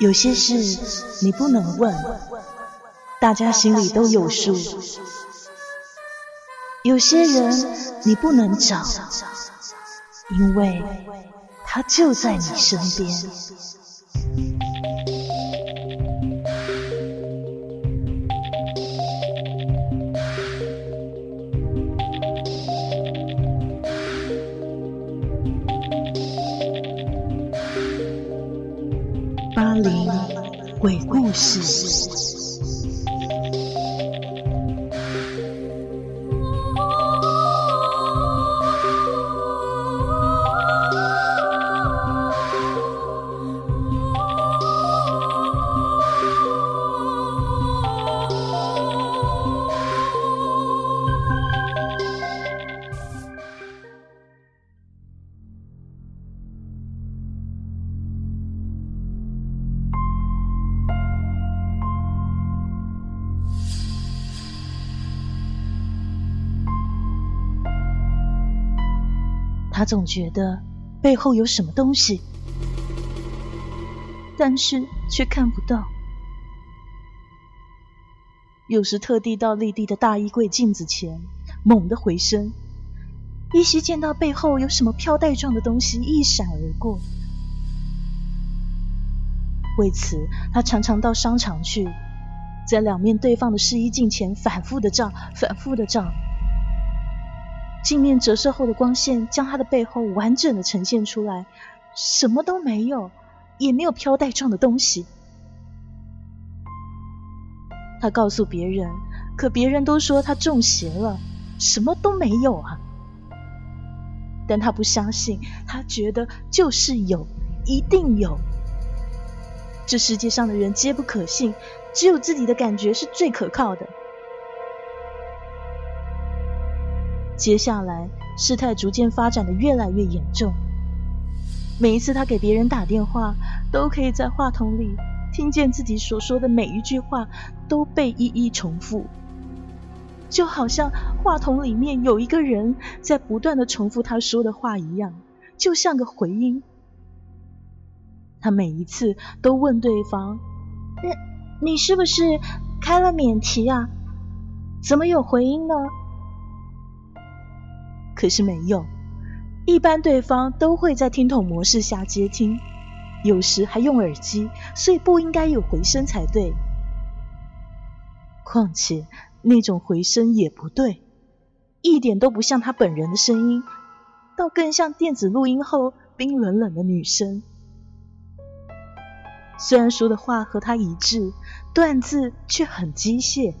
有些事你不能问，大家心里都有数；有些人你不能找，因为他就在你身边。巴黎鬼故事。他总觉得背后有什么东西，但是却看不到。有时特地到立地的大衣柜镜子前，猛地回身，依稀见到背后有什么飘带状的东西一闪而过。为此，他常常到商场去，在两面对放的试衣镜前反复的照，反复的照。镜面折射后的光线将他的背后完整的呈现出来，什么都没有，也没有飘带状的东西。他告诉别人，可别人都说他中邪了，什么都没有啊。但他不相信，他觉得就是有，一定有。这世界上的人皆不可信，只有自己的感觉是最可靠的。接下来，事态逐渐发展的越来越严重。每一次他给别人打电话，都可以在话筒里听见自己所说的每一句话都被一一重复，就好像话筒里面有一个人在不断的重复他说的话一样，就像个回音。他每一次都问对方：“你你是不是开了免提啊？怎么有回音呢？”可是没有，一般对方都会在听筒模式下接听，有时还用耳机，所以不应该有回声才对。况且那种回声也不对，一点都不像他本人的声音，倒更像电子录音后冰冷冷的女声。虽然说的话和他一致，断字却很机械。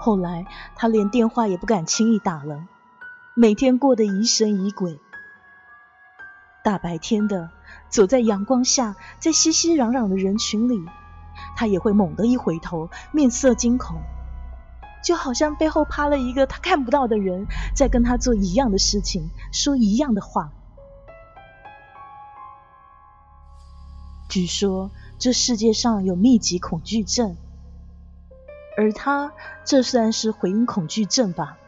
后来，他连电话也不敢轻易打了，每天过得疑神疑鬼。大白天的，走在阳光下，在熙熙攘攘的人群里，他也会猛地一回头，面色惊恐，就好像背后趴了一个他看不到的人，在跟他做一样的事情，说一样的话。据说，这世界上有密集恐惧症。而他这算是回音恐惧症吧？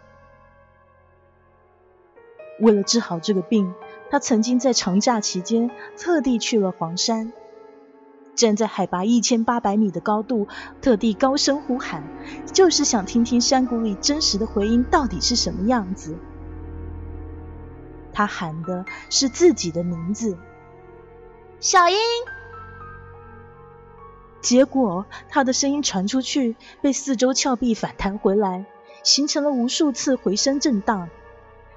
为了治好这个病，他曾经在长假期间特地去了黄山，站在海拔一千八百米的高度，特地高声呼喊，就是想听听山谷里真实的回音到底是什么样子。他喊的是自己的名字，小英。结果，他的声音传出去，被四周峭壁反弹回来，形成了无数次回声震荡。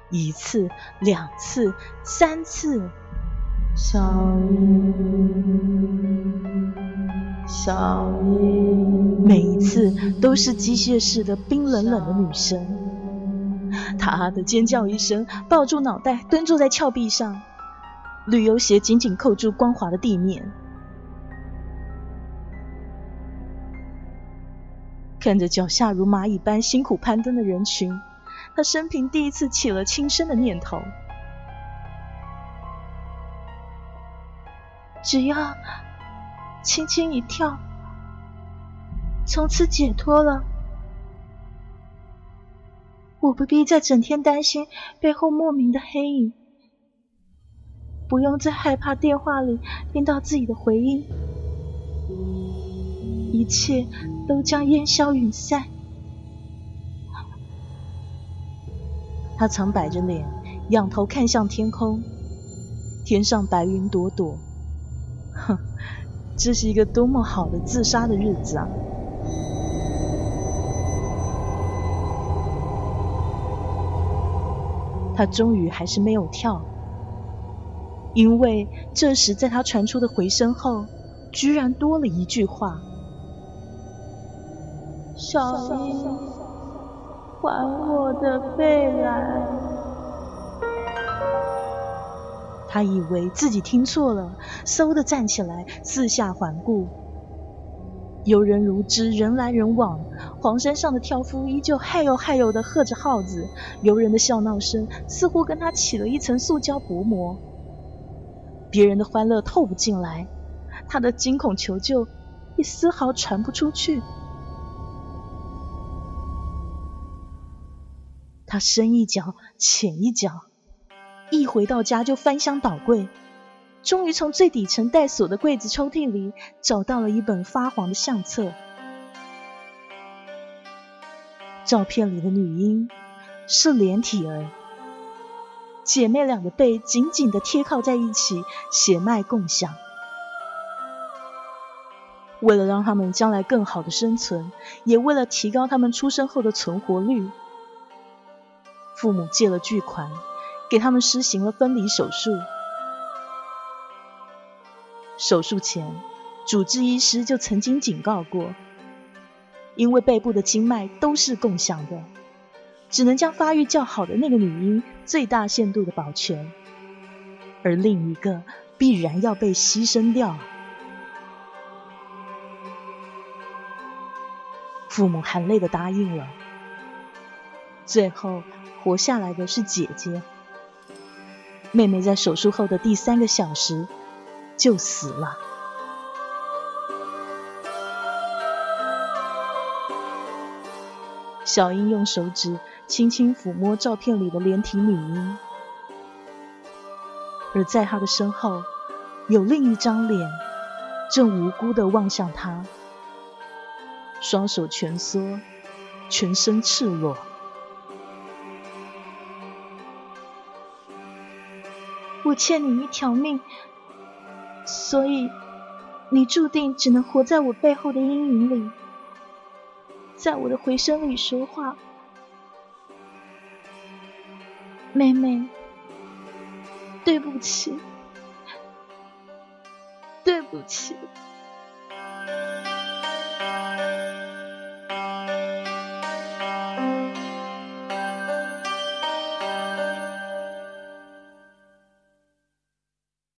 一次、两次、三次，小音，小音，每一次都是机械式的冰冷冷的女声。他的尖叫一声，抱住脑袋，蹲坐在峭壁上，旅游鞋紧紧扣住光滑的地面。看着脚下如蚂蚁般辛苦攀登的人群，他生平第一次起了轻生的念头。只要轻轻一跳，从此解脱了，我不必再整天担心背后莫名的黑影。不用再害怕电话里听到自己的回音，一切都将烟消云散。他常摆着脸，仰头看向天空，天上白云朵朵。哼，这是一个多么好的自杀的日子啊！他终于还是没有跳，因为这时在他传出的回声后，居然多了一句话：“小英，还我的贝来。”他以为自己听错了，嗖的站起来，四下环顾。游人如织，人来人往。黄山上的挑夫依旧嗨哟嗨哟的喝着号子，游人的笑闹声似乎跟他起了一层塑胶薄膜。别人的欢乐透不进来，他的惊恐求救也丝毫传不出去。他深一脚浅一脚，一回到家就翻箱倒柜。终于从最底层带锁的柜子抽屉里找到了一本发黄的相册。照片里的女婴是连体儿，姐妹俩的背紧紧的贴靠在一起，血脉共享。为了让他们将来更好的生存，也为了提高他们出生后的存活率，父母借了巨款，给他们施行了分离手术。手术前，主治医师就曾经警告过，因为背部的经脉都是共享的，只能将发育较好的那个女婴最大限度的保全，而另一个必然要被牺牲掉。父母含泪的答应了，最后活下来的是姐姐，妹妹在手术后的第三个小时。就死了。小英用手指轻轻抚摸照片里的连体女婴，而在她的身后，有另一张脸正无辜的望向她，双手蜷缩，全身赤裸。欠你一条命。所以，你注定只能活在我背后的阴影里，在我的回声里说话，妹妹，对不起，对不起。